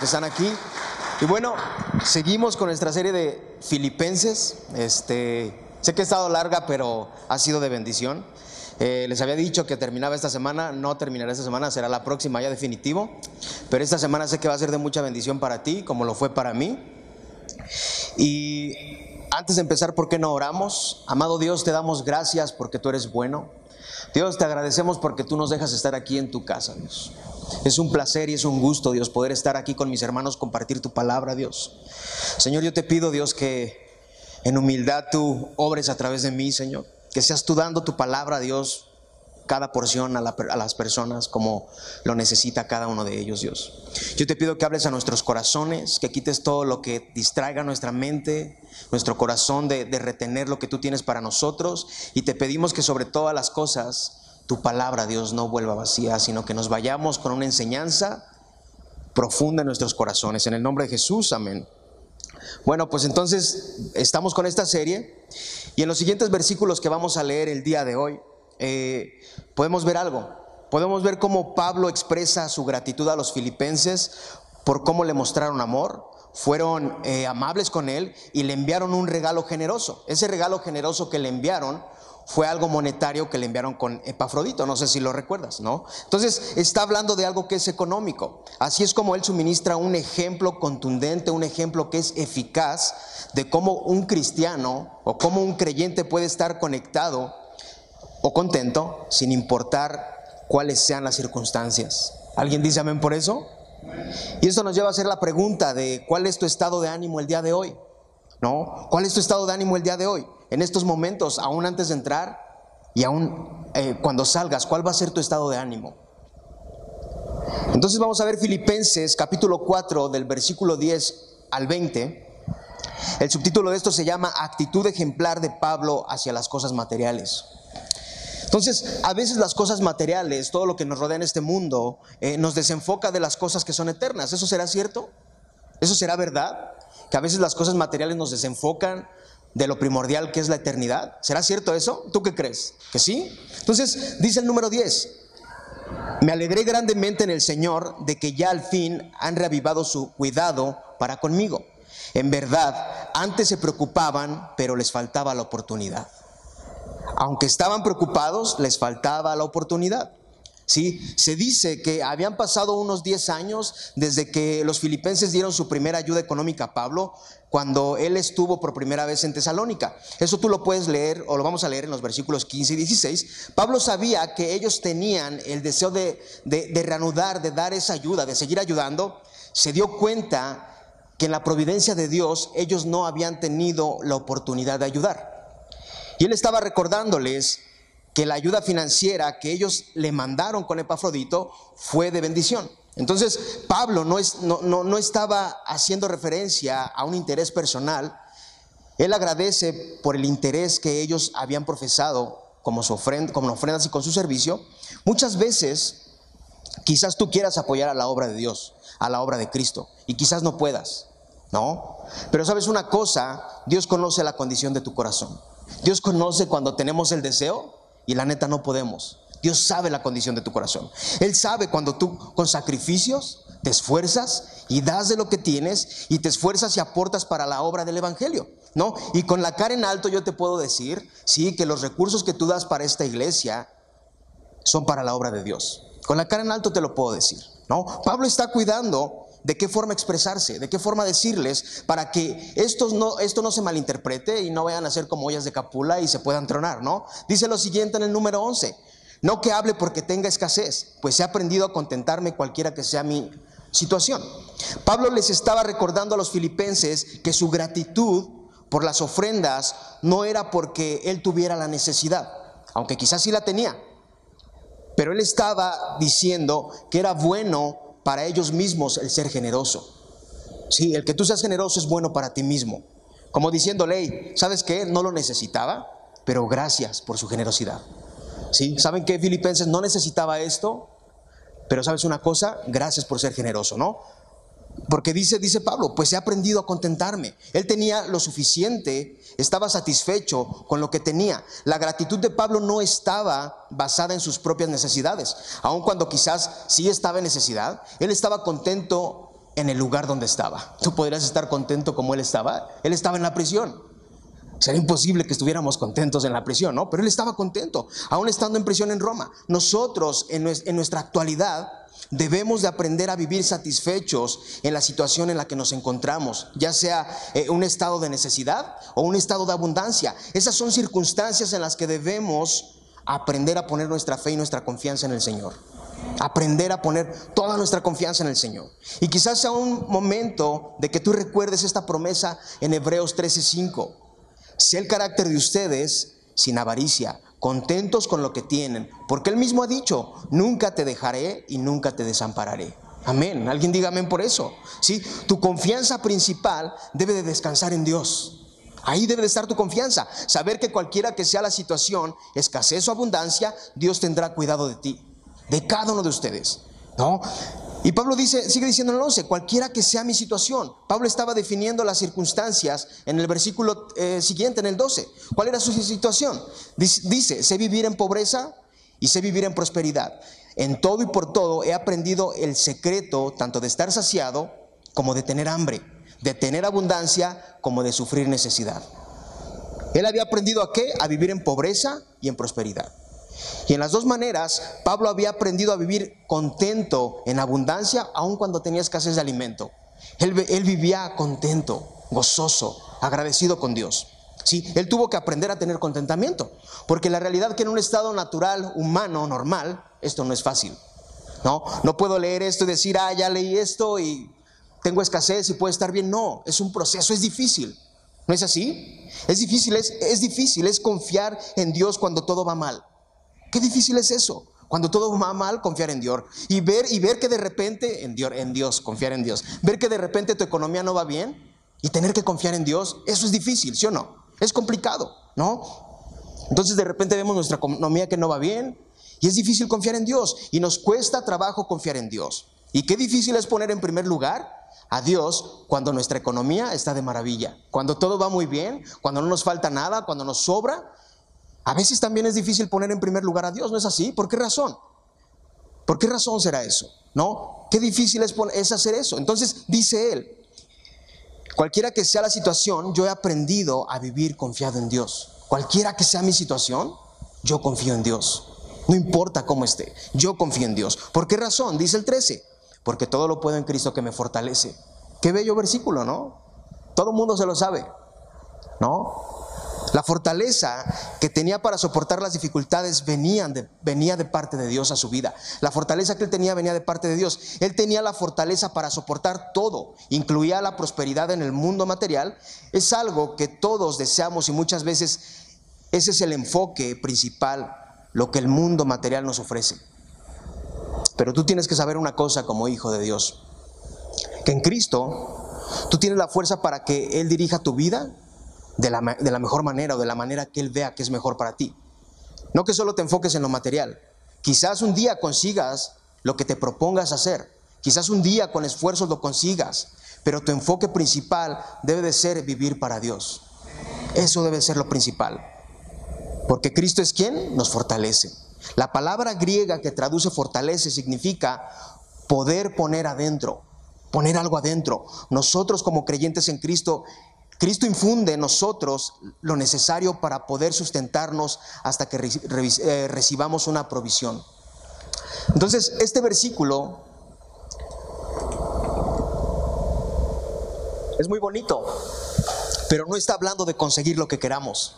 que están aquí. Y bueno, seguimos con nuestra serie de Filipenses. Este, sé que ha estado larga, pero ha sido de bendición. Eh, les había dicho que terminaba esta semana, no terminará esta semana, será la próxima ya definitivo. Pero esta semana sé que va a ser de mucha bendición para ti, como lo fue para mí. Y antes de empezar, ¿por qué no oramos? Amado Dios, te damos gracias porque tú eres bueno. Dios, te agradecemos porque tú nos dejas estar aquí en tu casa, Dios. Es un placer y es un gusto, Dios, poder estar aquí con mis hermanos, compartir tu palabra, Dios. Señor, yo te pido, Dios, que en humildad tú obres a través de mí, Señor. Que seas tú dando tu palabra, Dios, cada porción a, las personas como lo necesita cada uno de ellos, Dios. Yo te pido que hables a nuestros corazones, que quites todo lo que distraiga nuestra mente, nuestro corazón de, de retener lo que tú tienes para nosotros. Y te pedimos que sobre todas las cosas tu palabra, Dios, no vuelva vacía, sino que nos vayamos con una enseñanza profunda en nuestros corazones. En el nombre de Jesús, amén. Bueno, pues entonces estamos con esta serie y en los siguientes versículos que vamos a leer el día de hoy, eh, podemos ver algo. Podemos ver cómo Pablo expresa su gratitud a los filipenses por cómo le mostraron amor, fueron eh, amables con él y le enviaron un regalo generoso. Ese regalo generoso que le enviaron fue algo monetario que le enviaron con Epafrodito, no sé si lo recuerdas, ¿no? Entonces está hablando de algo que es económico. Así es como él suministra un ejemplo contundente, un ejemplo que es eficaz de cómo un cristiano o cómo un creyente puede estar conectado o contento sin importar cuáles sean las circunstancias. ¿Alguien dice amén por eso? Y eso nos lleva a hacer la pregunta de cuál es tu estado de ánimo el día de hoy. ¿No? ¿Cuál es tu estado de ánimo el día de hoy? En estos momentos, aún antes de entrar y aún eh, cuando salgas, cuál va a ser tu estado de ánimo. Entonces vamos a ver Filipenses capítulo 4 del versículo 10 al 20. El subtítulo de esto se llama Actitud ejemplar de Pablo hacia las cosas materiales. Entonces, a veces las cosas materiales, todo lo que nos rodea en este mundo, eh, nos desenfoca de las cosas que son eternas. ¿Eso será cierto? ¿Eso será verdad? Que a veces las cosas materiales nos desenfocan de lo primordial que es la eternidad. ¿Será cierto eso? ¿Tú qué crees? ¿Que sí? Entonces, dice el número 10. Me alegré grandemente en el Señor de que ya al fin han reavivado su cuidado para conmigo. En verdad, antes se preocupaban, pero les faltaba la oportunidad. Aunque estaban preocupados, les faltaba la oportunidad. ¿Sí? Se dice que habían pasado unos 10 años desde que los filipenses dieron su primera ayuda económica a Pablo, cuando él estuvo por primera vez en Tesalónica. Eso tú lo puedes leer o lo vamos a leer en los versículos 15 y 16. Pablo sabía que ellos tenían el deseo de, de reanudar, de dar esa ayuda, de seguir ayudando. Se dio cuenta que en la providencia de Dios ellos no habían tenido la oportunidad de ayudar. Y él estaba recordándoles que la ayuda financiera que ellos le mandaron con Epafrodito fue de bendición. Entonces, Pablo no, es, no, no, estaba haciendo referencia a un interés personal. Él agradece por el interés que ellos habían profesado como, su ofrenda, como ofrendas y con su servicio. Muchas veces, quizás tú quieras apoyar a la obra de Dios, a la obra de Cristo, y quizás no puedas, ¿no? Pero sabes una cosa, Dios conoce la condición de tu corazón. Dios conoce cuando tenemos el deseo y la neta no podemos. Dios sabe la condición de tu corazón. Él sabe cuando tú con sacrificios te esfuerzas y das de lo que tienes y te esfuerzas y aportas para la obra del Evangelio. ¿No? Y con la cara en alto yo te puedo decir, sí, que los recursos que tú das para esta iglesia son para la obra de Dios. Con la cara en alto te lo puedo decir, ¿no? Pablo está cuidando de qué forma expresarse, de qué forma decirles para que esto no, esto no se malinterprete y no vayan a ser como ollas de capula y se puedan tronar, ¿no? Dice lo siguiente en el número 11, no que hable porque tenga escasez, pues he aprendido a contentarme cualquiera que sea mi situación. Pablo les estaba recordando a los filipenses que su gratitud por las ofrendas no era porque él tuviera la necesidad, aunque quizás sí la tenía, pero él estaba diciendo que era bueno para ellos mismos el ser generoso. Sí, el que tú seas generoso es bueno para ti mismo. Como diciendo, ley, ¿sabes qué? No lo necesitaba, pero gracias por su generosidad. ¿Sí? ¿Saben que Filipenses no necesitaba esto? Pero sabes una cosa, gracias por ser generoso, ¿no? Porque dice, dice Pablo, pues he aprendido a contentarme. Él tenía lo suficiente, estaba satisfecho con lo que tenía. La gratitud de Pablo no estaba basada en sus propias necesidades. Aun cuando quizás sí estaba en necesidad, él estaba contento en el lugar donde estaba. Tú podrías estar contento como él estaba. Él estaba en la prisión. Sería imposible que estuviéramos contentos en la prisión, ¿no? Pero él estaba contento, aún estando en prisión en Roma. Nosotros, en, nuestra actualidad, debemos de aprender a vivir satisfechos en la situación en la que nos encontramos, ya sea eh, un estado de necesidad o un estado de abundancia. Esas son circunstancias en las que debemos aprender a poner nuestra fe y nuestra confianza en el Señor. Aprender a poner toda nuestra confianza en el Señor. Y quizás sea un momento de que tú recuerdes esta promesa en Hebreos 13:5. Sé el carácter de ustedes sin avaricia, contentos con lo que tienen, porque Él mismo ha dicho, nunca te dejaré y nunca te desampararé. Amén. Alguien diga amén por eso. ¿Sí? Tu confianza principal debe de descansar en Dios. Ahí debe de estar tu confianza. Saber que cualquiera que sea la situación, escasez o abundancia, Dios tendrá cuidado de ti, de cada uno de ustedes. ¿No? Y Pablo dice, sigue diciendo en el 11, cualquiera que sea mi situación. Pablo estaba definiendo las circunstancias en el versículo eh, siguiente, en el 12. ¿Cuál era su situación? Dice, dice, sé vivir en pobreza y sé vivir en prosperidad. En todo y por todo he aprendido el secreto tanto de estar saciado como de tener hambre de tener abundancia como de sufrir necesidad. Él había aprendido a qué? A vivir en pobreza y en prosperidad. Y en las dos maneras, Pablo había aprendido a vivir contento en abundancia, aun cuando tenía escasez de alimento. Él, él vivía contento, gozoso, agradecido con Dios. Sí, él tuvo que aprender a tener contentamiento, porque la realidad que en un estado natural, humano, normal, esto no es fácil. No, no puedo leer esto y decir, ah, ya leí esto y tengo escasez y puede estar bien. No, es un proceso, es difícil. ¿No es así? Es difícil, es difícil, es confiar en Dios cuando todo va mal. Qué difícil es eso. Cuando todo va mal, confiar en Dios. Y ver, y ver que de repente, en Dios, en Dios, confiar en Dios. Ver que de repente tu economía no va bien y tener que confiar en Dios, eso es difícil, ¿sí o no? Es complicado, ¿no? Entonces de repente vemos nuestra economía que no va bien y es difícil confiar en Dios y nos cuesta trabajo confiar en Dios. Y qué difícil es poner en primer lugar a Dios cuando nuestra economía está de maravilla, cuando todo va muy bien, cuando no nos falta nada, cuando nos sobra. A veces también es difícil poner en primer lugar a Dios, ¿no es así? ¿Por qué razón? ¿Por qué razón será eso? ¿No? Qué difícil es, hacer eso. Entonces dice él, cualquiera que sea la situación, yo he aprendido a vivir confiado en Dios. Cualquiera que sea mi situación, yo confío en Dios. No importa cómo esté, yo confío en Dios. ¿Por qué razón? Dice el 13, porque todo lo puedo en Cristo que me fortalece. Qué bello versículo, ¿no? Todo el mundo se lo sabe, ¿no? La fortaleza que tenía para soportar las dificultades venían de, venía de parte de Dios a su vida. La fortaleza que él tenía venía de parte de Dios. Él tenía la fortaleza para soportar todo, incluía la prosperidad en el mundo material. Es algo que todos deseamos y muchas veces ese es el enfoque principal, lo que el mundo material nos ofrece. Pero tú tienes que saber una cosa como hijo de Dios, que en Cristo tú tienes la fuerza para que Él dirija tu vida de la, de la mejor manera o de la manera que Él vea que es mejor para ti. No que solo te enfoques en lo material. Quizás un día consigas lo que te propongas hacer. Quizás un día con esfuerzos lo consigas. Pero tu enfoque principal debe de ser vivir para Dios. Eso debe ser lo principal. Porque Cristo es quien nos fortalece. La palabra griega que traduce fortalece significa poder poner adentro, poner algo adentro. Nosotros como creyentes en Cristo, Cristo infunde en nosotros lo necesario para poder sustentarnos hasta que eh, recibamos una provisión. Entonces, este versículo es muy bonito, pero no está hablando de conseguir lo que queramos.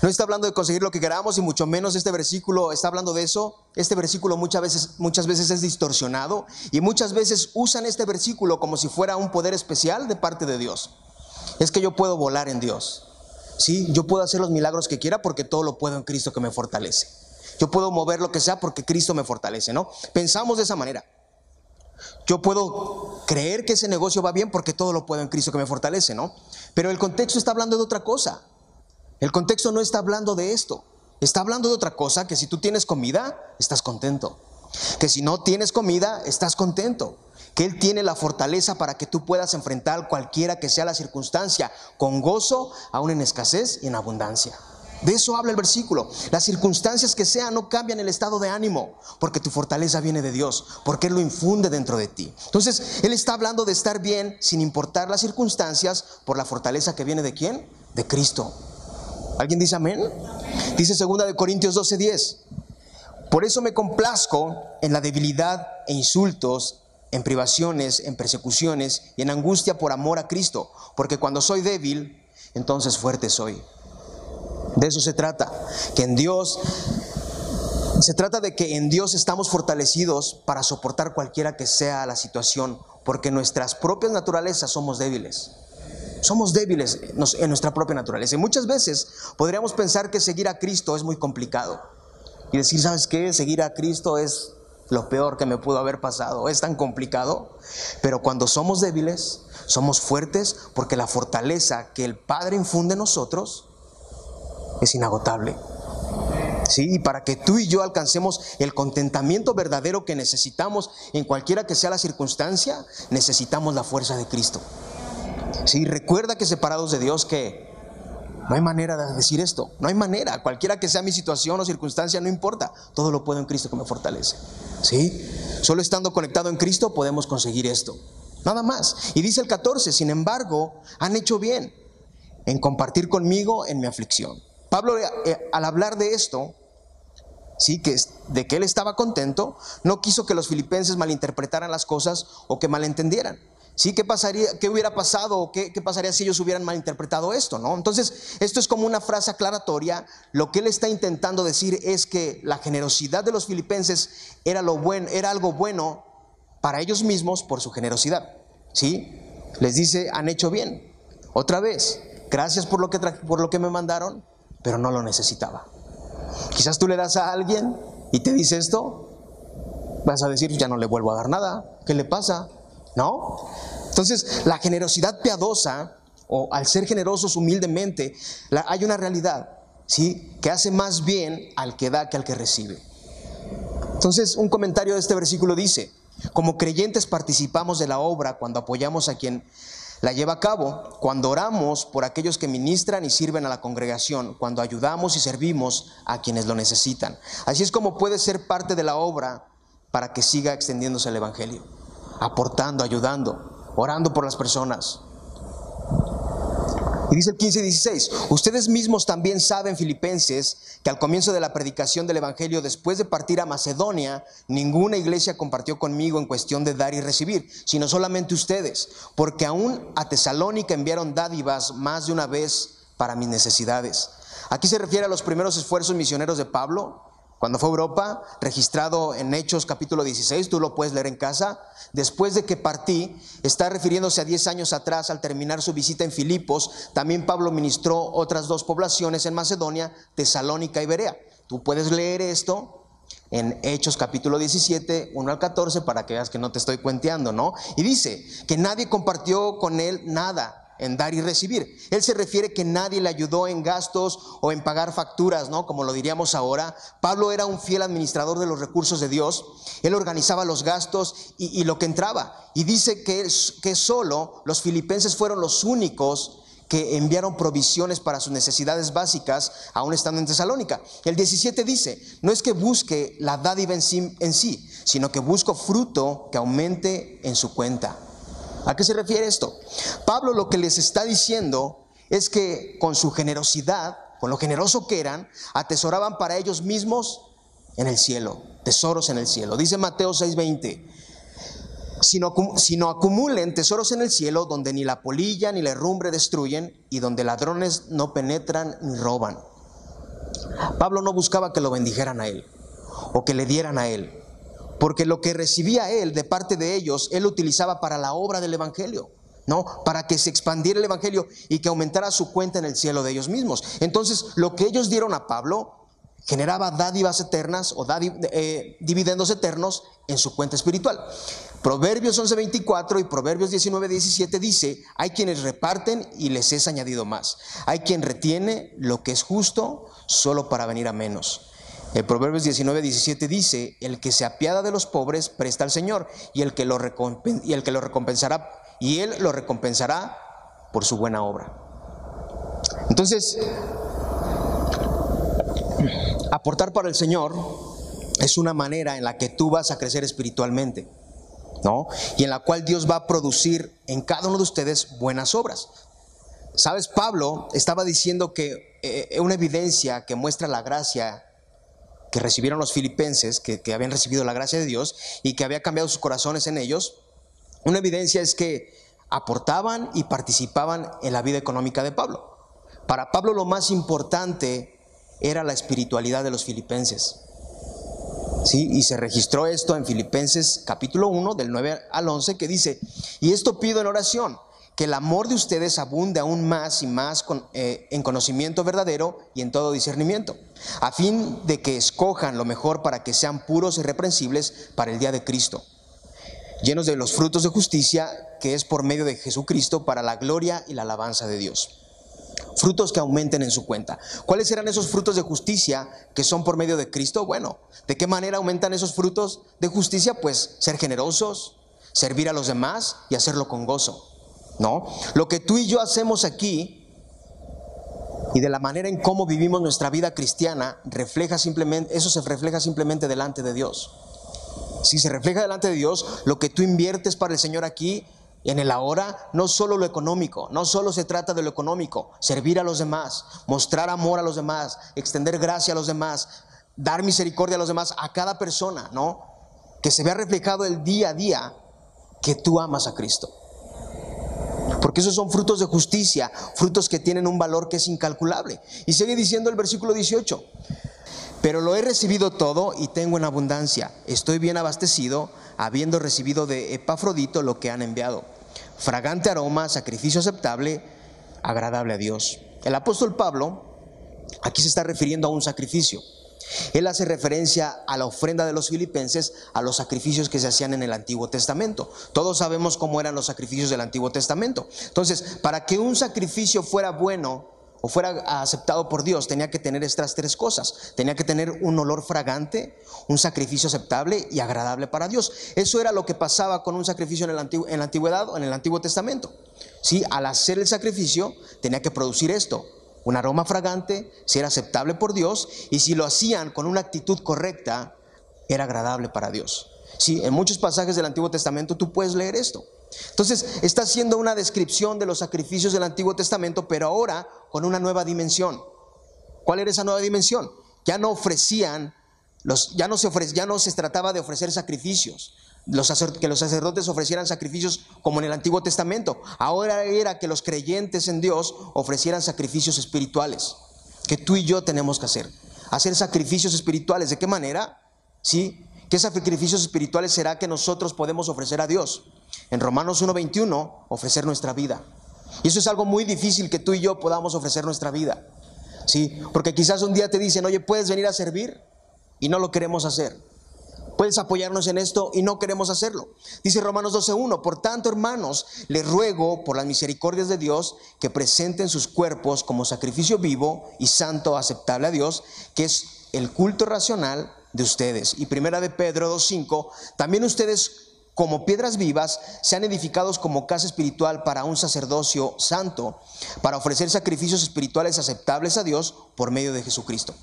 No está hablando de conseguir lo que queramos y mucho menos este versículo está hablando de eso. Este versículo muchas veces, muchas veces es distorsionado y muchas veces usan este versículo como si fuera un poder especial de parte de Dios. Es que yo puedo volar en Dios. Sí, yo puedo hacer los milagros que quiera porque todo lo puedo en Cristo que me fortalece. Yo puedo mover lo que sea porque Cristo me fortalece, ¿no? Pensamos de esa manera. Yo puedo creer que ese negocio va bien porque todo lo puedo en Cristo que me fortalece, ¿no? Pero el contexto está hablando de otra cosa. El contexto no está hablando de esto. Está hablando de otra cosa, que si tú tienes comida, estás contento. Que si no tienes comida, estás contento. Que Él tiene la fortaleza para que tú puedas enfrentar cualquiera que sea la circunstancia, con gozo, aún en escasez y en abundancia. De eso habla el versículo. Las circunstancias que sean no cambian el estado de ánimo, porque tu fortaleza viene de Dios, porque Él lo infunde dentro de ti. Entonces, Él está hablando de estar bien sin importar las circunstancias por la fortaleza que viene de quién? De Cristo. ¿Alguien dice amén? Dice segunda de Corintios 12:10. Por eso me complazco en la debilidad e insultos, en privaciones, en persecuciones y en angustia por amor a Cristo, porque cuando soy débil, entonces fuerte soy. De eso se trata, que en Dios se trata de que en Dios estamos fortalecidos para soportar cualquiera que sea la situación, porque nuestras propias naturalezas somos débiles. Somos débiles en nuestra propia naturaleza. Y muchas veces podríamos pensar que seguir a Cristo es muy complicado. Y decir, ¿sabes qué? Seguir a Cristo es lo peor que me pudo haber pasado. Es tan complicado. Pero cuando somos débiles, somos fuertes porque la fortaleza que el Padre infunde en nosotros es inagotable. Sí, y para que tú y yo alcancemos el contentamiento verdadero que necesitamos en cualquiera que sea la circunstancia, necesitamos la fuerza de Cristo. Sí, recuerda que separados de Dios que no hay manera de decir esto, no hay manera, cualquiera que sea mi situación o circunstancia, no importa, todo lo puedo en Cristo que me fortalece. ¿Sí? Solo estando conectado en Cristo podemos conseguir esto. Nada más. Y dice el 14, sin embargo, han hecho bien en compartir conmigo en mi aflicción. Pablo eh, al hablar de esto, sí, que de que él estaba contento, no quiso que los filipenses malinterpretaran las cosas o que malentendieran. ¿Sí? ¿Qué pasaría, qué hubiera pasado qué, pasaría si ellos hubieran malinterpretado esto? ¿no? Entonces, esto es como una frase aclaratoria. Lo que él está intentando decir es que la generosidad de los filipenses era, lo bueno, era algo bueno para ellos mismos por su generosidad. ¿Sí? Les dice, han hecho bien. Otra vez, gracias por lo que, por lo que me mandaron, pero no lo necesitaba. Quizás tú le das a alguien y te dice esto, vas a decir, ya no le vuelvo a dar nada, ¿qué le pasa? ¿No? Entonces, la generosidad piadosa, o al ser generosos humildemente, hay una realidad, ¿sí? Que hace más bien al que da que al que recibe. Entonces, un comentario de este versículo dice, como creyentes participamos de la obra cuando apoyamos a quien la lleva a cabo cuando oramos por aquellos que ministran y sirven a la congregación, cuando ayudamos y servimos a quienes lo necesitan. Así es como puede ser parte de la obra para que siga extendiéndose el Evangelio, aportando, ayudando, orando por las personas, y dice el 15 y 16, ustedes mismos también saben, filipenses, que al comienzo de la predicación del Evangelio, después de partir a Macedonia, ninguna iglesia compartió conmigo en cuestión de dar y recibir, sino solamente ustedes, porque aún a Tesalónica enviaron dádivas más de una vez para mis necesidades. Aquí se refiere a los primeros esfuerzos misioneros de Pablo, cuando fue a Europa, registrado en Hechos capítulo 16, tú lo puedes leer en casa, después de que partí, está refiriéndose a 10 años atrás al terminar su visita en Filipos, también Pablo ministró otras dos poblaciones en Macedonia, Tesalónica y Berea. Tú puedes leer esto en Hechos capítulo 17, 1 al 14, para que veas que no te estoy cuenteando, ¿no? Y dice que nadie compartió con él nada en dar y recibir. Él se refiere que nadie le ayudó en gastos o en pagar facturas, ¿no? Como lo diríamos ahora. Pablo era un fiel administrador de los recursos de Dios. Él organizaba los gastos y, lo que entraba. Y dice que, que solo los filipenses fueron los únicos que enviaron provisiones para sus necesidades básicas, aún estando en Tesalónica. El 17 dice, no es que busque la dádiva en sí, en sí, sino que busco fruto que aumente en su cuenta. ¿A qué se refiere esto? Pablo lo que les está diciendo es que con su generosidad, con lo generoso que eran, atesoraban para ellos mismos en el cielo, tesoros en el cielo. Dice Mateo 6:20, sino, sino acumulen tesoros en el cielo donde ni la polilla ni la herrumbre destruyen y donde ladrones no penetran ni roban. Pablo no buscaba que lo bendijeran a él o que le dieran a él porque lo que recibía él de parte de ellos, él lo utilizaba para la obra del Evangelio. ¿no? Para que se expandiera el Evangelio y que aumentara su cuenta en el cielo de ellos mismos. Entonces, lo que ellos dieron a Pablo generaba dádivas eternas o eh, dividendos eternos en su cuenta espiritual. Proverbios 11:24 y Proverbios 19:17 dice, hay quienes reparten y les es añadido más. Hay quien retiene lo que es justo solo para venir a menos. El Proverbios 19, 17 dice, el que se apiada de los pobres presta al Señor y el que lo, y el que lo recompensará, y él lo recompensará por su buena obra. Entonces, aportar para el Señor es una manera en la que tú vas a crecer espiritualmente, ¿no? Y en la cual Dios va a producir en cada uno de ustedes buenas obras. Sabes, Pablo estaba diciendo que eh, una evidencia que muestra la gracia que recibieron los filipenses, que, habían recibido la gracia de Dios y que había cambiado sus corazones en ellos, una evidencia es que aportaban y participaban en la vida económica de Pablo. Para Pablo lo más importante era la espiritualidad de los filipenses. ¿Sí? Y se registró esto en Filipenses capítulo 1 del 9 al 11 que dice, y esto pido en oración, que el amor de ustedes abunde aún más y más eh, en conocimiento verdadero y en todo discernimiento, a fin de que escojan lo mejor para que sean puros y reprensibles para el día de Cristo, llenos de los frutos de justicia que es por medio de Jesucristo para la gloria y la alabanza de Dios. Frutos que aumenten en su cuenta. ¿Cuáles serán esos frutos de justicia que son por medio de Cristo? Bueno, ¿de qué manera aumentan esos frutos de justicia? Pues ser generosos, servir a los demás y hacerlo con gozo. ¿No? Lo que tú y yo hacemos aquí y de la manera en cómo vivimos nuestra vida cristiana refleja simplemente eso se refleja simplemente delante de Dios. Si se refleja delante de Dios, lo que tú inviertes para el Señor aquí en el ahora, no solo lo económico, no solo se trata de lo económico, servir a los demás, mostrar amor a los demás, extender gracia a los demás, dar misericordia a los demás, a cada persona, ¿no? Que se vea reflejado el día a día que tú amas a Cristo. Porque esos son frutos de justicia, frutos que tienen un valor que es incalculable. Y sigue diciendo el versículo 18, pero lo he recibido todo y tengo en abundancia, estoy bien abastecido habiendo recibido de Epafrodito lo que han enviado. Fragante aroma, sacrificio aceptable, agradable a Dios. El apóstol Pablo aquí se está refiriendo a un sacrificio. Él hace referencia a la ofrenda de los filipenses, a los sacrificios que se hacían en el Antiguo Testamento. Todos sabemos cómo eran los sacrificios del Antiguo Testamento. Entonces, para que un sacrificio fuera bueno, o fuera aceptado por Dios, tenía que tener estas tres cosas. Tenía que tener un olor fragante, un sacrificio aceptable y agradable para Dios. Eso era lo que pasaba con un sacrificio en, el en la antigüedad o en el Antiguo Testamento. ¿Sí? Al hacer el sacrificio tenía que producir esto, un aroma fragante, si era aceptable por Dios y si lo hacían con una actitud correcta, era agradable para Dios. Sí, en muchos pasajes del Antiguo Testamento tú puedes leer esto. Entonces, está haciendo una descripción de los sacrificios del Antiguo Testamento, pero ahora con una nueva dimensión. ¿Cuál era esa nueva dimensión? Ya no ofrecían, los, ya, no se ya no se trataba de ofrecer sacrificios, los que los sacerdotes ofrecieran sacrificios como en el Antiguo Testamento. Ahora era que los creyentes en Dios ofrecieran sacrificios espirituales, que tú y yo tenemos que hacer. Hacer sacrificios espirituales. ¿De qué manera? ¿Sí? ¿Qué sacrificios espirituales será que nosotros podemos ofrecer a Dios? En Romanos 1.21, ofrecer nuestra vida. Y eso es algo muy difícil que tú y yo podamos ofrecer nuestra vida. ¿Sí? Porque quizás un día te dicen, oye, ¿puedes venir a servir? Y no lo queremos hacer. Puedes apoyarnos en esto y no queremos hacerlo. Dice Romanos 12.1, por tanto, hermanos, les ruego por las misericordias de Dios que presenten sus cuerpos como sacrificio vivo y santo aceptable a Dios, que es el culto racional de ustedes. Y primera de Pedro 2.5, también ustedes como piedras vivas, sean edificados como casa espiritual para un sacerdocio santo, para ofrecer sacrificios espirituales aceptables a Dios por medio de Jesucristo.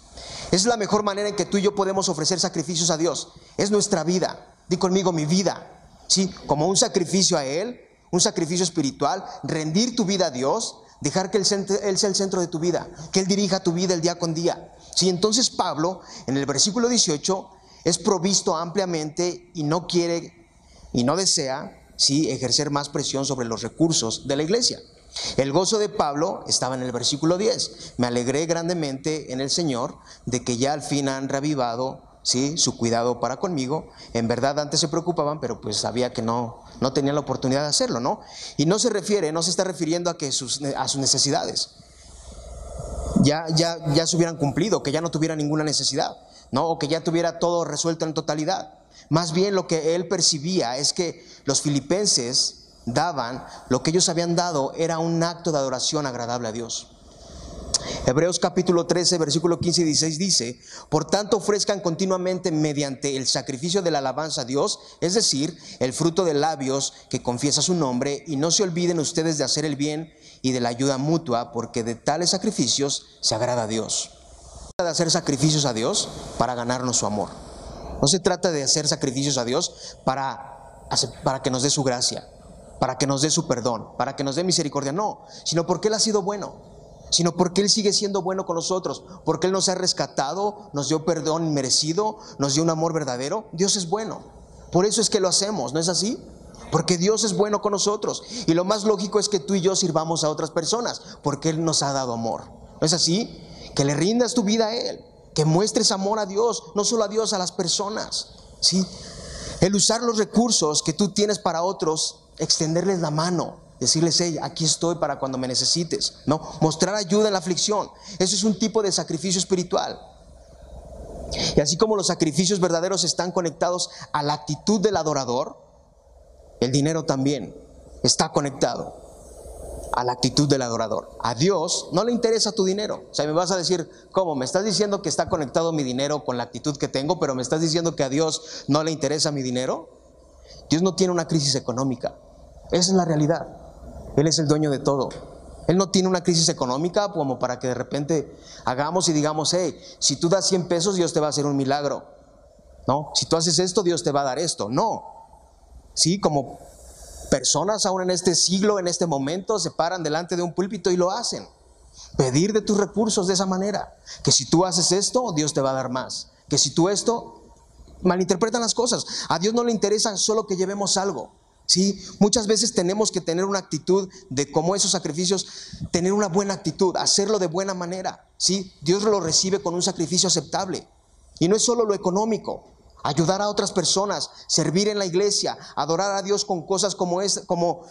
Es la mejor manera en que tú y yo podemos ofrecer sacrificios a Dios. Es nuestra vida. Di conmigo mi vida. Sí, como un sacrificio a Él, un sacrificio espiritual, rendir tu vida a Dios, dejar que Él sea el centro de tu vida, que Él dirija tu vida el día con día. Sí, entonces Pablo, en el versículo 18, es provisto ampliamente y no quiere y no desea sí ejercer más presión sobre los recursos de la iglesia. El gozo de Pablo estaba en el versículo 10. Me alegré grandemente en el Señor de que ya al fin han revivado ¿sí? su cuidado para conmigo. En verdad antes se preocupaban, pero pues sabía que no, no tenían la oportunidad de hacerlo, ¿no? Y no se refiere, no se está refiriendo a, que sus, a sus necesidades. Ya, ya, ya se hubieran cumplido, que ya no tuviera ninguna necesidad, ¿no? O que ya tuviera todo resuelto en totalidad. Más bien lo que él percibía es que los filipenses daban, lo que ellos habían dado era un acto de adoración agradable a Dios. Hebreos capítulo 13, versículo 15 y 16 dice, por tanto ofrezcan continuamente mediante el sacrificio de la alabanza a Dios, es decir, el fruto de labios que confiesa su nombre, y no se olviden ustedes de hacer el bien y de la ayuda mutua, porque de tales sacrificios se agrada a Dios. de hacer sacrificios a Dios para ganarnos su amor. No se trata de hacer sacrificios a Dios para, para que nos dé su gracia, para que nos dé su perdón, para que nos dé misericordia. No, sino porque Él ha sido bueno, sino porque Él sigue siendo bueno con nosotros, porque Él nos ha rescatado, nos dio perdón merecido, nos dio un amor verdadero. Dios es bueno. Por eso es que lo hacemos, ¿no es así? Porque Dios es bueno con nosotros. Y lo más lógico es que tú y yo sirvamos a otras personas, porque Él nos ha dado amor. ¿No es así? Que le rindas tu vida a Él, que muestres amor a Dios, no solo a Dios, a las personas. ¿Sí? El usar los recursos que tú tienes para otros, extenderles la mano, decirles, hey, aquí estoy para cuando me necesites, ¿no? Mostrar ayuda en la aflicción. Eso es un tipo de sacrificio espiritual. Y así como los sacrificios verdaderos están conectados a la actitud del adorador, el dinero también está conectado a la actitud del adorador. A Dios no le interesa tu dinero. O sea, me vas a decir, ¿cómo? Me estás diciendo que está conectado mi dinero con la actitud que tengo, pero me estás diciendo que a Dios no le interesa mi dinero. Dios no tiene una crisis económica. Esa es la realidad. Él es el dueño de todo. Él no tiene una crisis económica como para que de repente hagamos y digamos, hey, si tú das 100 pesos, Dios te va a hacer un milagro. No, si tú haces esto, Dios te va a dar esto. No. Sí, como personas aún en este siglo, en este momento, se paran delante de un púlpito y lo hacen. Pedir de tus recursos de esa manera. Que si tú haces esto, Dios te va a dar más. Que si tú esto, malinterpretan las cosas. A Dios no le interesa solo que llevemos algo. ¿sí? Muchas veces tenemos que tener una actitud de como esos sacrificios, tener una buena actitud, hacerlo de buena manera, ¿sí? Dios lo recibe con un sacrificio aceptable. Y no es solo lo económico, ayudar a otras personas, servir en la iglesia, adorar a Dios con cosas como es como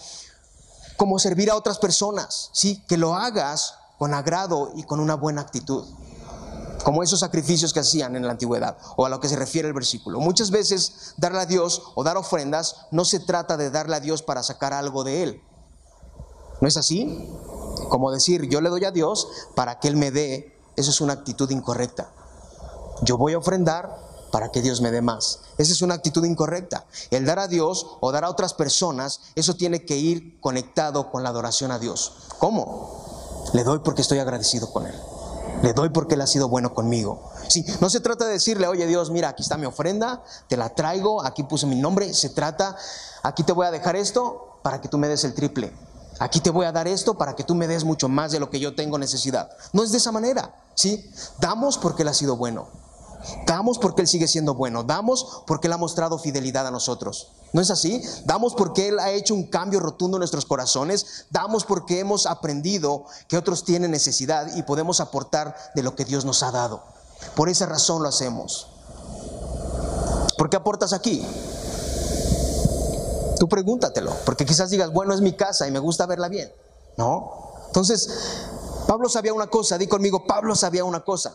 como servir a otras personas, ¿sí? Que lo hagas con agrado y con una buena actitud como esos sacrificios que hacían en la antigüedad, o a lo que se refiere el versículo. Muchas veces darle a Dios o dar ofrendas no se trata de darle a Dios para sacar algo de Él. ¿No es así? Como decir, yo le doy a Dios para que Él me dé, eso es una actitud incorrecta. Yo voy a ofrendar para que Dios me dé más. Esa es una actitud incorrecta. El dar a Dios o dar a otras personas, eso tiene que ir conectado con la adoración a Dios. ¿Cómo? Le doy porque estoy agradecido con Él. Le doy porque Él ha sido bueno conmigo. Sí, no se trata de decirle, oye Dios, mira, aquí está mi ofrenda, te la traigo, aquí puse mi nombre. Se trata, aquí te voy a dejar esto para que tú me des el triple. Aquí te voy a dar esto para que tú me des mucho más de lo que yo tengo necesidad. No es de esa manera, ¿sí? Damos porque Él ha sido bueno. Damos porque Él sigue siendo bueno. Damos porque Él ha mostrado fidelidad a nosotros. ¿No es así? Damos porque Él ha hecho un cambio rotundo en nuestros corazones. Damos porque hemos aprendido que otros tienen necesidad y podemos aportar de lo que Dios nos ha dado. Por esa razón lo hacemos. ¿Por qué aportas aquí? Tú pregúntatelo, porque quizás digas, bueno, es mi casa y me gusta verla bien. No. Entonces, Pablo sabía una cosa, di conmigo, Pablo sabía una cosa.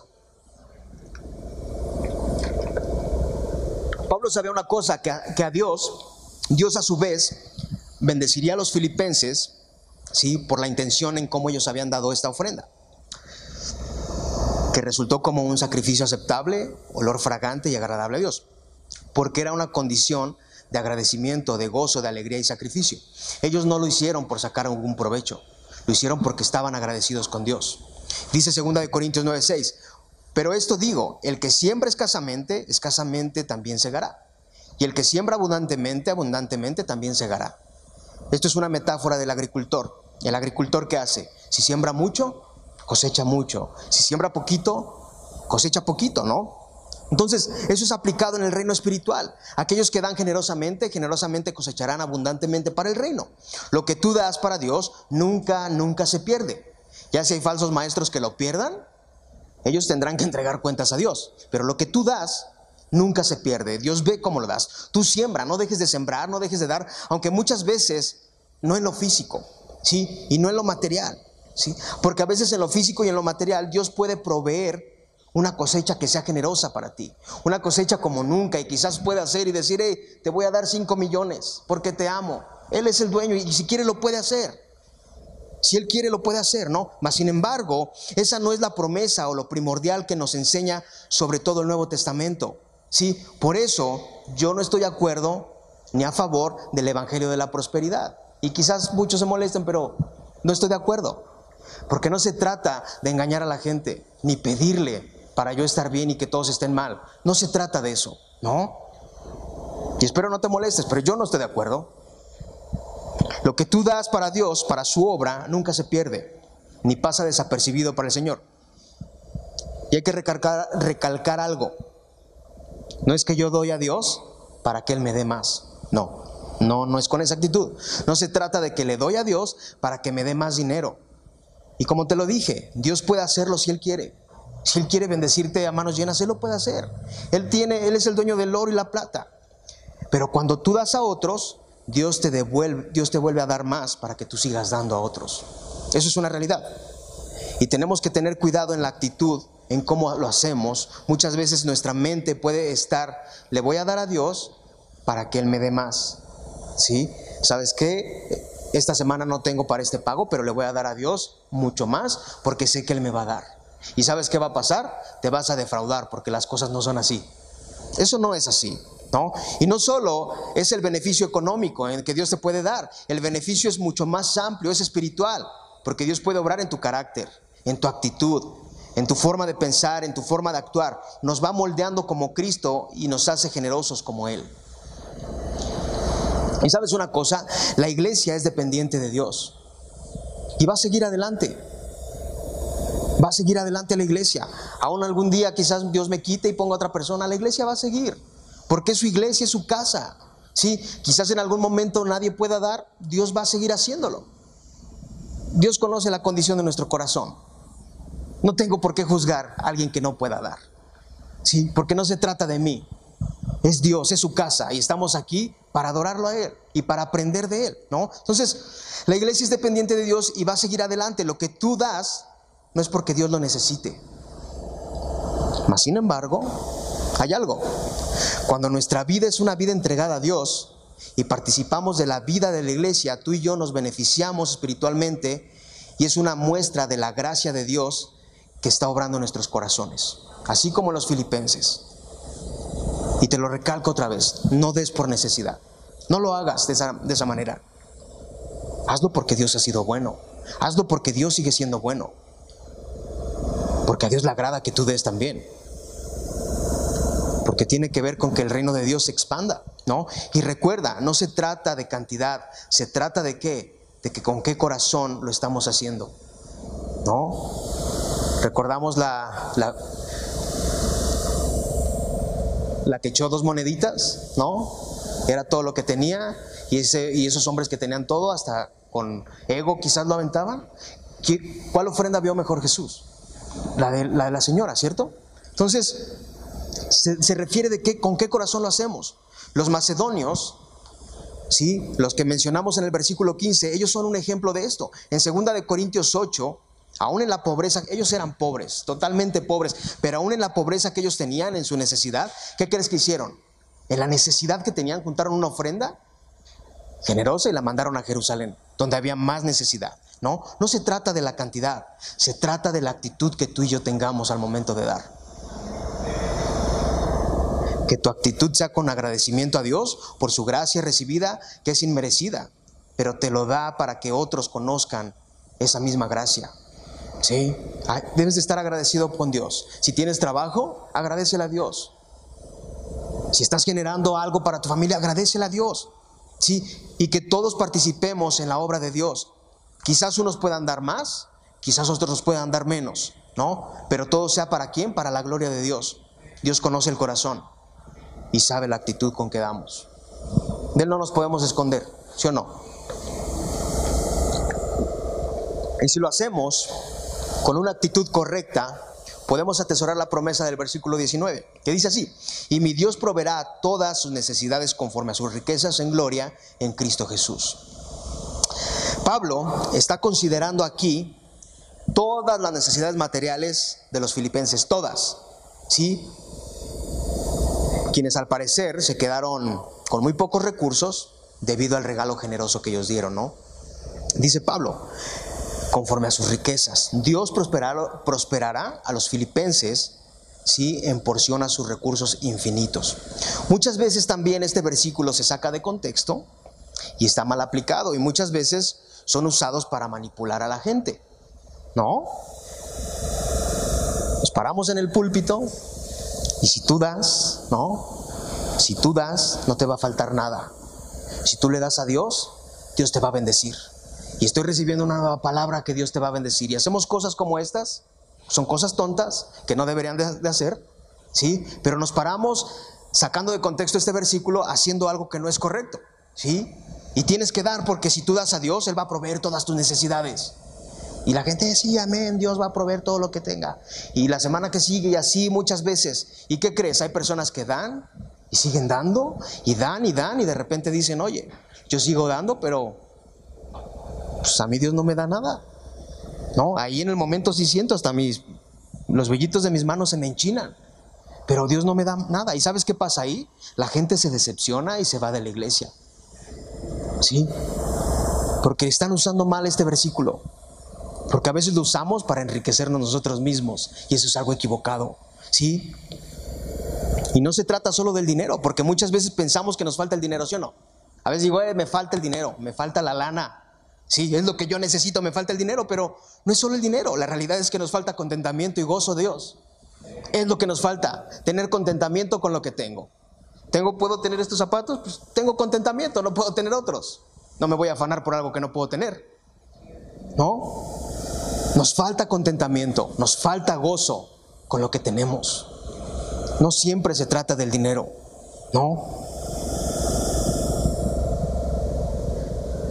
Pablo sabía una cosa, que a, Dios, Dios a su vez bendeciría a los filipenses, ¿sí? Por la intención en cómo ellos habían dado esta ofrenda. Que resultó como un sacrificio aceptable, olor fragante y agradable a Dios. Porque era una condición de agradecimiento, de gozo, de alegría y sacrificio. Ellos no lo hicieron por sacar algún provecho, lo hicieron porque estaban agradecidos con Dios. Dice 2 Corintios 9:6, pero esto digo, el que siembra escasamente, escasamente también segará. Y el que siembra abundantemente, abundantemente también segará. Esto es una metáfora del agricultor. El agricultor que hace, si siembra mucho, cosecha mucho. Si siembra poquito, cosecha poquito, ¿no? Entonces, eso es aplicado en el reino espiritual. Aquellos que dan generosamente, generosamente cosecharán abundantemente para el reino. Lo que tú das para Dios nunca, nunca se pierde. Ya si hay falsos maestros que lo pierdan, ellos tendrán que entregar cuentas a Dios. Pero lo que tú das nunca se pierde. Dios ve cómo lo das. Tú siembra, no dejes de sembrar, no dejes de dar, aunque muchas veces no en lo físico, ¿sí? Y no en lo material, ¿sí? Porque a veces en lo físico y en lo material Dios puede proveer una cosecha que sea generosa para ti, una cosecha como nunca y quizás pueda hacer y decir, hey, te voy a dar cinco millones porque te amo. Él es el dueño y si quiere lo puede hacer. Si Él quiere, lo puede hacer, ¿no? Mas, sin embargo, esa no es la promesa o lo primordial que nos enseña sobre todo el Nuevo Testamento. Sí, por eso yo no estoy de acuerdo ni a favor del Evangelio de la Prosperidad. Y quizás muchos se molesten, pero no estoy de acuerdo. Porque no se trata de engañar a la gente, ni pedirle para yo estar bien y que todos estén mal. No se trata de eso, ¿no? Y espero no te molestes, pero yo no estoy de acuerdo. Lo que tú das para Dios, para su obra, nunca se pierde, ni pasa desapercibido para el Señor. Y hay que recalcar, algo. No es que yo doy a Dios para que Él me dé más. No, no, no es con esa actitud. No se trata de que le doy a Dios para que me dé más dinero. Y como te lo dije, Dios puede hacerlo si Él quiere. Si Él quiere bendecirte a manos llenas, Él lo puede hacer. Él tiene, Él es el dueño del oro y la plata. Pero cuando tú das a otros, Dios te devuelve, Dios te vuelve a dar más para que tú sigas dando a otros. Eso es una realidad. Y tenemos que tener cuidado en la actitud, en cómo lo hacemos. Muchas veces nuestra mente puede estar, le voy a dar a Dios para que Él me dé más. ¿Sí? ¿Sabes qué? Esta semana no tengo para este pago, pero le voy a dar a Dios mucho más porque sé que Él me va a dar. ¿Y sabes qué va a pasar? Te vas a defraudar porque las cosas no son así. Eso no es así. Y no solo es el beneficio económico en que Dios te puede dar, el beneficio es mucho más amplio, es espiritual, porque Dios puede obrar en tu carácter, en tu actitud, en tu forma de pensar, en tu forma de actuar. Nos va moldeando como Cristo y nos hace generosos como Él. Y sabes una cosa, la iglesia es dependiente de Dios. Y va a seguir adelante. Va a seguir adelante la iglesia. Aún algún día quizás Dios me quite y ponga otra persona, la iglesia va a seguir. Porque su iglesia es su casa. Sí, quizás en algún momento nadie pueda dar, Dios va a seguir haciéndolo. Dios conoce la condición de nuestro corazón. No tengo por qué juzgar a alguien que no pueda dar. Sí, porque no se trata de mí. Es Dios, es su casa y estamos aquí para adorarlo a Él y para aprender de Él, ¿no? Entonces, la iglesia es dependiente de Dios y va a seguir adelante. Lo que tú das no es porque Dios lo necesite. Mas, sin embargo, hay algo. Cuando nuestra vida es una vida entregada a Dios y participamos de la vida de la iglesia, tú y yo nos beneficiamos espiritualmente y es una muestra de la gracia de Dios que está obrando en nuestros corazones, así como los filipenses. Y te lo recalco otra vez, no des por necesidad. No lo hagas de esa, de esa manera. Hazlo porque Dios ha sido bueno. Hazlo porque Dios sigue siendo bueno. Porque a Dios le agrada que tú des también. Porque tiene que ver con que el reino de Dios se expanda, ¿no? Y recuerda, no se trata de cantidad, se trata de qué? De que con qué corazón lo estamos haciendo, ¿no? Recordamos la, la que echó dos moneditas, ¿no? Era todo lo que tenía y, ese, y esos hombres que tenían todo, hasta con ego quizás lo aventaban. ¿Cuál ofrenda vio mejor Jesús? La de la, de la señora, ¿cierto? Entonces, se, refiere de qué, con qué corazón lo hacemos. Los macedonios, ¿sí? los que mencionamos en el versículo 15, ellos son un ejemplo de esto. En 2 de Corintios 8, Aún en la pobreza, ellos eran pobres, totalmente pobres, pero aún en la pobreza que ellos tenían, en su necesidad, ¿qué crees que hicieron? En la necesidad que tenían, juntaron una ofrenda generosa y la mandaron a Jerusalén, donde había más necesidad. No, no se trata de la cantidad, se trata de la actitud que tú y yo tengamos al momento de dar. Que tu actitud sea con agradecimiento a Dios por su gracia recibida, que es inmerecida, pero te lo da para que otros conozcan esa misma gracia. Sí, debes de estar agradecido con Dios. Si tienes trabajo, agradecele a Dios. Si estás generando algo para tu familia, agradecele a Dios. Sí, y que todos participemos en la obra de Dios. Quizás unos puedan dar más, quizás otros puedan dar menos, ¿no? Pero todo sea para quién? Para la gloria de Dios. Dios conoce el corazón y sabe la actitud con que damos. De Él no nos podemos esconder, ¿sí o no? Y si lo hacemos, con una actitud correcta, podemos atesorar la promesa del versículo 19, que dice así, y mi Dios proveerá todas sus necesidades conforme a sus riquezas en gloria en Cristo Jesús. Pablo está considerando aquí todas las necesidades materiales de los filipenses, todas, ¿sí? Quienes al parecer se quedaron con muy pocos recursos debido al regalo generoso que ellos dieron, ¿no? Dice Pablo, conforme a sus riquezas. Dios prosperará, a los filipenses si en porción a sus recursos infinitos. Muchas veces también este versículo se saca de contexto y está mal aplicado y muchas veces son usados para manipular a la gente. ¿No? paramos en el púlpito y si tú das, ¿no? Si tú das, no te va a faltar nada. Si tú le das a Dios, Dios te va a bendecir. Y estoy recibiendo una nueva palabra que Dios te va a bendecir. Y hacemos cosas como estas, son cosas tontas que no deberían de, hacer, ¿sí? Pero nos paramos sacando de contexto este versículo haciendo algo que no es correcto, ¿sí? Y tienes que dar porque si tú das a Dios, Él va a proveer todas tus necesidades. Y la gente decía, amén, Dios va a proveer todo lo que tenga. Y la semana que sigue y así muchas veces. ¿Y qué crees? Hay personas que dan y siguen dando y dan y dan y de repente dicen, oye, yo sigo dando, pero pues a mí Dios no me da nada. No, ahí en el momento sí siento hasta mis, los vellitos de mis manos se me enchinan. Pero Dios no me da nada. ¿Y sabes qué pasa ahí? La gente se decepciona y se va de la iglesia. ¿Sí? Porque están usando mal este versículo. Porque a veces lo usamos para enriquecernos nosotros mismos. Y eso es algo equivocado. ¿Sí? Y no se trata solo del dinero, porque muchas veces pensamos que nos falta el dinero, ¿sí o no? A veces digo, eh, me falta el dinero, me falta la lana. Sí, es lo que yo necesito, me falta el dinero, pero no es solo el dinero. La realidad es que nos falta contentamiento y gozo de Dios. Es lo que nos falta, tener contentamiento con lo que tengo. Tengo, ¿Puedo tener estos zapatos? Pues tengo contentamiento, no puedo tener otros. No me voy a afanar por algo que no puedo tener. ¿No? Nos falta contentamiento, nos falta gozo con lo que tenemos. No siempre se trata del dinero, ¿no?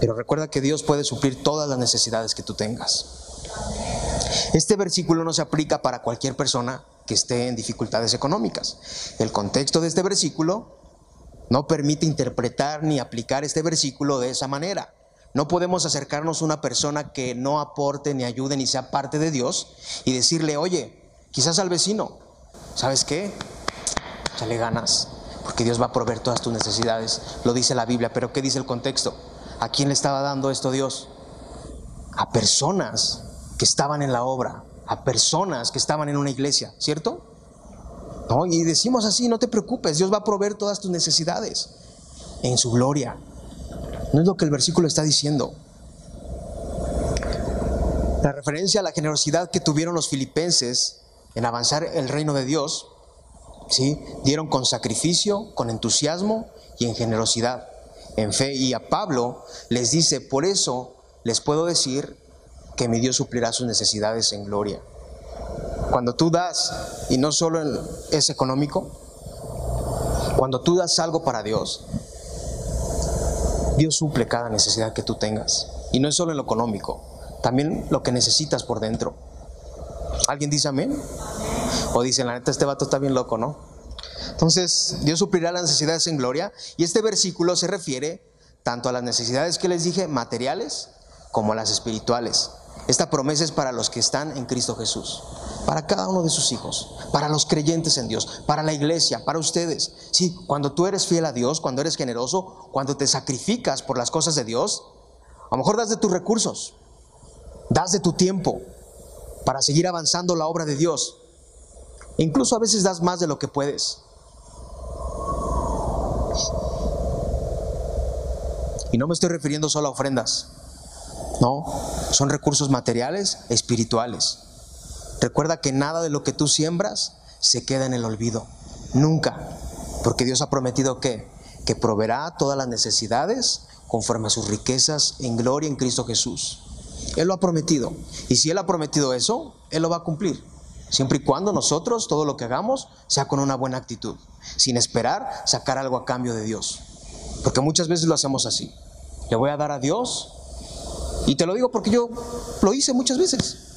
Pero recuerda que Dios puede suplir todas las necesidades que tú tengas. Este versículo no se aplica para cualquier persona que esté en dificultades económicas. El contexto de este versículo no permite interpretar ni aplicar este versículo de esa manera. No podemos acercarnos a una persona que no aporte ni ayude ni sea parte de Dios y decirle, oye, quizás al vecino, ¿sabes qué? le ganas, porque Dios va a proveer todas tus necesidades. Lo dice la Biblia, pero ¿qué dice el contexto? ¿A quién le estaba dando esto Dios? A personas que estaban en la obra, a personas que estaban en una iglesia, ¿cierto? ¿No? Y decimos así, no te preocupes, Dios va a proveer todas tus necesidades en su gloria. No es lo que el versículo está diciendo. La referencia a la generosidad que tuvieron los filipenses en avanzar el reino de Dios, ¿sí? dieron con sacrificio, con entusiasmo y en generosidad, en fe. Y a Pablo les dice, por eso les puedo decir que mi Dios suplirá sus necesidades en gloria. Cuando tú das, y no solo es económico, cuando tú das algo para Dios, Dios suple cada necesidad que tú tengas. Y no es solo en lo económico, también lo que necesitas por dentro. ¿Alguien dice amén? O dice, la neta, este vato está bien loco, ¿no? Entonces, Dios suplirá las necesidades en gloria. Y este versículo se refiere tanto a las necesidades que les dije, materiales, como a las espirituales. Esta promesa es para los que están en Cristo Jesús, para cada uno de sus hijos, para los creyentes en Dios, para la iglesia, para ustedes. Sí, cuando tú eres fiel a Dios, cuando eres generoso, cuando te sacrificas por las cosas de Dios, a lo mejor das de tus recursos, das de tu tiempo para seguir avanzando la obra de Dios. Incluso a veces das más de lo que puedes. Y no me estoy refiriendo solo a ofrendas. No, son recursos materiales, espirituales. Recuerda que nada de lo que tú siembras se queda en el olvido. Nunca. Porque Dios ha prometido que que proveerá todas las necesidades conforme a sus riquezas en gloria en Cristo Jesús. Él lo ha prometido. Y si Él ha prometido eso, Él lo va a cumplir. Siempre y cuando nosotros, todo lo que hagamos, sea con una buena actitud. Sin esperar sacar algo a cambio de Dios. Porque muchas veces lo hacemos así. Le voy a dar a Dios y te lo digo porque yo lo hice muchas veces.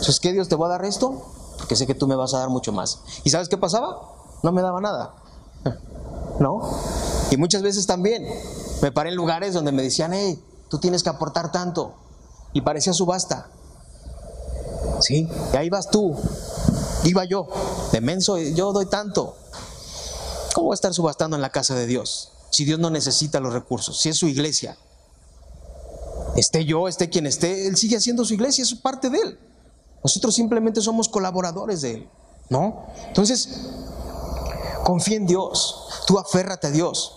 ¿Sabes qué, Dios te va a dar esto? Porque sé que tú me vas a dar mucho más. ¿Y sabes qué pasaba? No me daba nada. ¿No? Y muchas veces también me paré en lugares donde me decían, hey, tú tienes que aportar tanto. Y parecía subasta. ¿Sí? Y ahí vas tú. Iba yo, de menso, yo doy tanto. ¿Cómo va a estar subastando en la casa de Dios? Si Dios no necesita los recursos, si es su iglesia esté yo, esté quien esté, Él sigue haciendo su iglesia, es parte de Él. Nosotros simplemente somos colaboradores de Él, ¿no? Entonces, confía en Dios, tú aférrate a Dios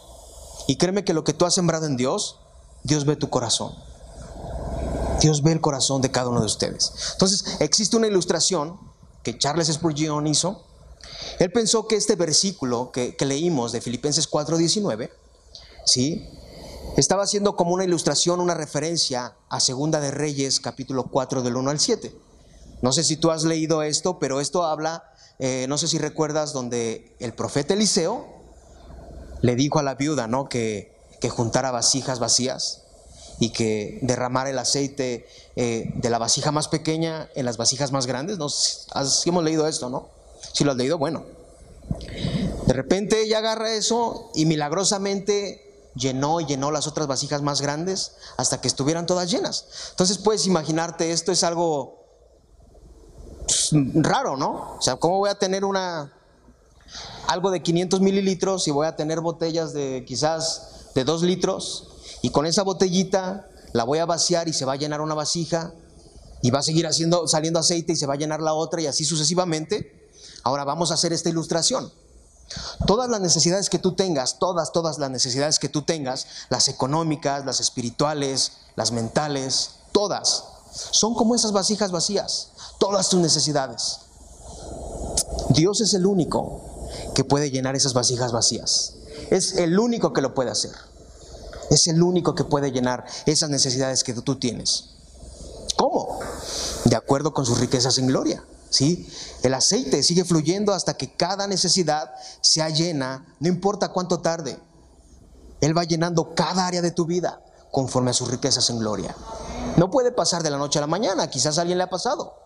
y créeme que lo que tú has sembrado en Dios, Dios ve tu corazón. Dios ve el corazón de cada uno de ustedes. Entonces, existe una ilustración que Charles Spurgeon hizo, él pensó que este versículo que, leímos de Filipenses 4:19, ¿sí? estaba siendo como una ilustración, una referencia a Segunda de Reyes, capítulo 4 del 1 al 7. No sé si tú has leído esto, pero esto habla, eh, no sé si recuerdas, donde el profeta Eliseo le dijo a la viuda, ¿no? Que, que juntara vasijas vacías y que derramara el aceite eh, de la vasija más pequeña en las vasijas más grandes. ¿no? Así hemos leído esto, ¿no? Si lo has leído, bueno. De repente ella agarra eso y milagrosamente llenó y llenó las otras vasijas más grandes hasta que estuvieran todas llenas. Entonces puedes imaginarte, esto es algo raro, ¿no? O sea, ¿cómo voy a tener una algo de 500 mililitros y voy a tener botellas de quizás de 2 litros y con esa botellita la voy a vaciar y se va a llenar una vasija y va a seguir haciendo, saliendo aceite y se va a llenar la otra y así sucesivamente. Ahora vamos a hacer esta ilustración. Todas las necesidades que tú tengas, todas, todas las necesidades que tú tengas, las económicas, las espirituales, las mentales, todas, son como esas vasijas vacías, todas tus necesidades. Dios es el único que puede llenar esas vasijas vacías. Es el único que lo puede hacer. Es el único que puede llenar esas necesidades que tú tienes. ¿Cómo? De acuerdo con sus riquezas en gloria. ¿sí? El aceite sigue fluyendo hasta que cada necesidad sea llena, no importa cuánto tarde. Él va llenando cada área de tu vida conforme a sus riquezas en gloria. No puede pasar de la noche a la mañana, quizás a alguien le ha pasado.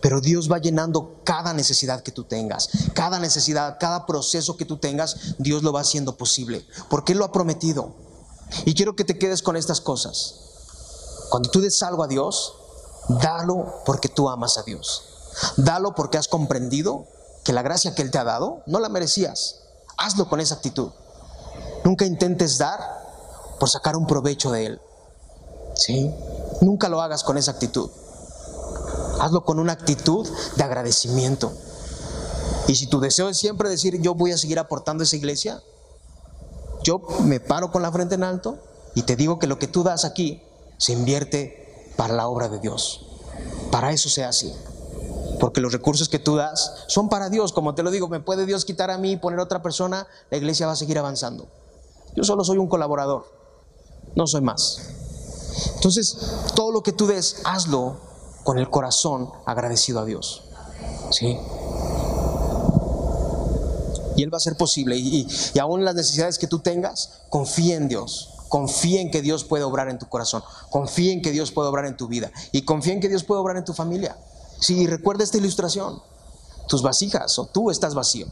Pero Dios va llenando cada necesidad que tú tengas, cada necesidad, cada proceso que tú tengas, Dios lo va haciendo posible, porque Él lo ha prometido. Y quiero que te quedes con estas cosas. Cuando tú des algo a Dios, dalo porque tú amas a Dios. Dalo porque has comprendido que la gracia que Él te ha dado no la merecías. Hazlo con esa actitud. Nunca intentes dar por sacar un provecho de Él. ¿Sí? Nunca lo hagas con esa actitud. Hazlo con una actitud de agradecimiento. Y si tu deseo es siempre decir, yo voy a seguir aportando a esa iglesia, yo me paro con la frente en alto y te digo que lo que tú das aquí se invierte para la obra de Dios. Para eso sea así. Porque los recursos que tú das son para Dios. Como te lo digo, me puede Dios quitar a mí y poner a otra persona, la iglesia va a seguir avanzando. Yo solo soy un colaborador, no soy más. Entonces, todo lo que tú des, hazlo con el corazón agradecido a Dios. ¿Sí? y Él va a ser posible. Y, aún las necesidades que tú tengas, confía en Dios. Confía en que Dios puede obrar en tu corazón. Confía en que Dios puede obrar en tu vida. Y confía en que Dios puede obrar en tu familia. Sí, recuerda esta ilustración. Tus vasijas o tú estás vacío.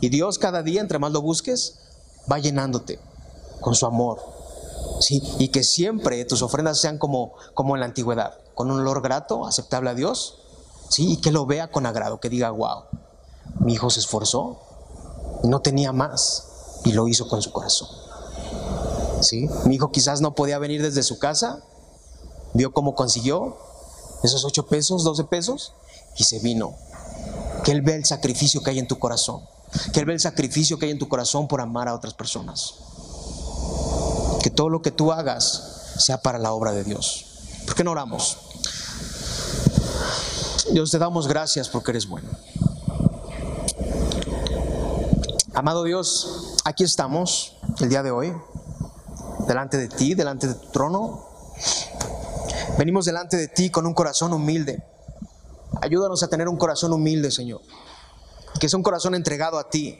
Y Dios cada día, entre más lo busques, va llenándote con su amor. Sí, y que siempre tus ofrendas sean como, como en la antigüedad, con un olor grato, aceptable a Dios. Sí, y que lo vea con agrado, que diga, wow, mi hijo se esforzó, no tenía más y lo hizo con su corazón. ¿Sí? Mi hijo quizás no podía venir desde su casa, vio cómo consiguió esos 8 pesos, 12 pesos y se vino. Que Él ve el sacrificio que hay en tu corazón. Que Él ve el sacrificio que hay en tu corazón por amar a otras personas. Que todo lo que tú hagas sea para la obra de Dios. ¿Por qué no oramos? Dios te damos gracias porque eres bueno. Amado Dios, aquí estamos el día de hoy, delante de ti, delante de tu trono. Venimos delante de ti con un corazón humilde. Ayúdanos a tener un corazón humilde, Señor. Que es un corazón entregado a ti.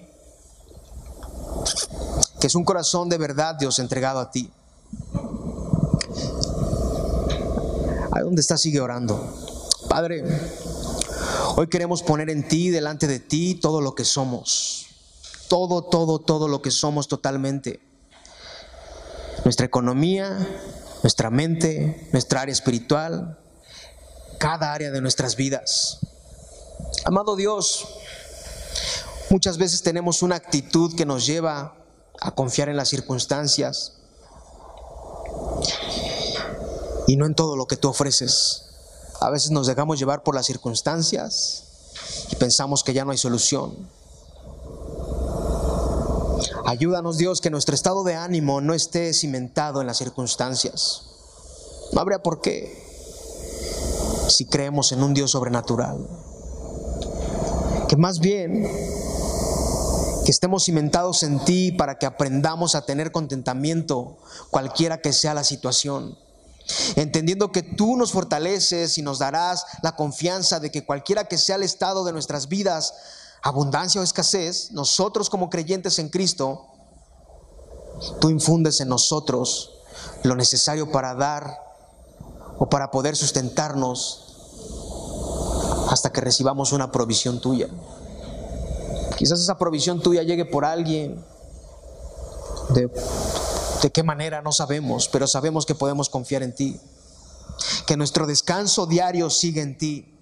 Que es un corazón de verdad, Dios, entregado a ti. Ahí donde está, sigue orando. Padre, hoy queremos poner en ti, delante de ti, todo lo que somos todo, todo, todo lo que somos totalmente. Nuestra economía, nuestra mente, nuestra área espiritual, cada área de nuestras vidas. Amado Dios, muchas veces tenemos una actitud que nos lleva a confiar en las circunstancias y no en todo lo que tú ofreces. A veces nos dejamos llevar por las circunstancias y pensamos que ya no hay solución. Ayúdanos Dios que nuestro estado de ánimo no esté cimentado en las circunstancias. No habría por qué si creemos en un Dios sobrenatural. más bien que estemos cimentados en ti para que aprendamos a tener contentamiento cualquiera que sea la situación. Entendiendo que tú nos fortaleces y nos darás la confianza de que cualquiera que sea el estado de nuestras vidas, abundancia o escasez, nosotros como creyentes en Cristo, tú infundes en nosotros lo necesario para dar o para poder sustentarnos hasta que recibamos una provisión tuya. Quizás esa provisión tuya llegue por alguien. De, de qué manera no sabemos, pero sabemos que podemos confiar en ti. Que nuestro descanso diario sigue en ti.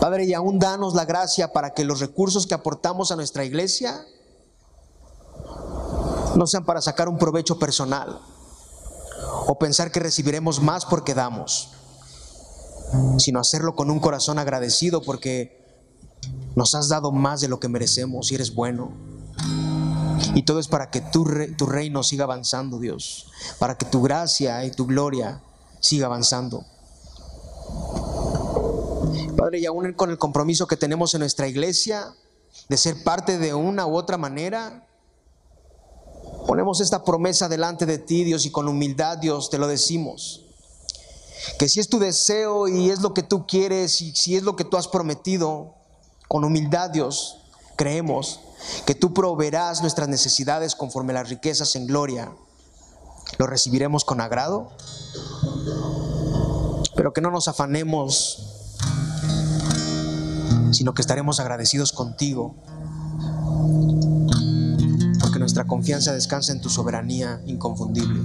Padre, y aún danos la gracia para que los recursos que aportamos a nuestra iglesia no sean para sacar un provecho personal o pensar que recibiremos más porque damos, sino hacerlo con un corazón agradecido porque nos has dado más de lo que merecemos y eres bueno. Y todo es para que tu, tu reino siga avanzando, Dios, para que tu gracia y tu gloria siga avanzando. Padre, y aún con el compromiso que tenemos en nuestra iglesia de ser parte de una u otra manera, ponemos esta promesa delante de ti, Dios, y con humildad, Dios, te lo decimos. Que si es tu deseo y es lo que tú quieres y si es lo que tú has prometido, con humildad, Dios, creemos que tú proveerás nuestras necesidades conforme las riquezas en gloria. Lo recibiremos con agrado, pero que no nos afanemos, sino que estaremos agradecidos contigo, porque nuestra confianza descansa en tu soberanía inconfundible.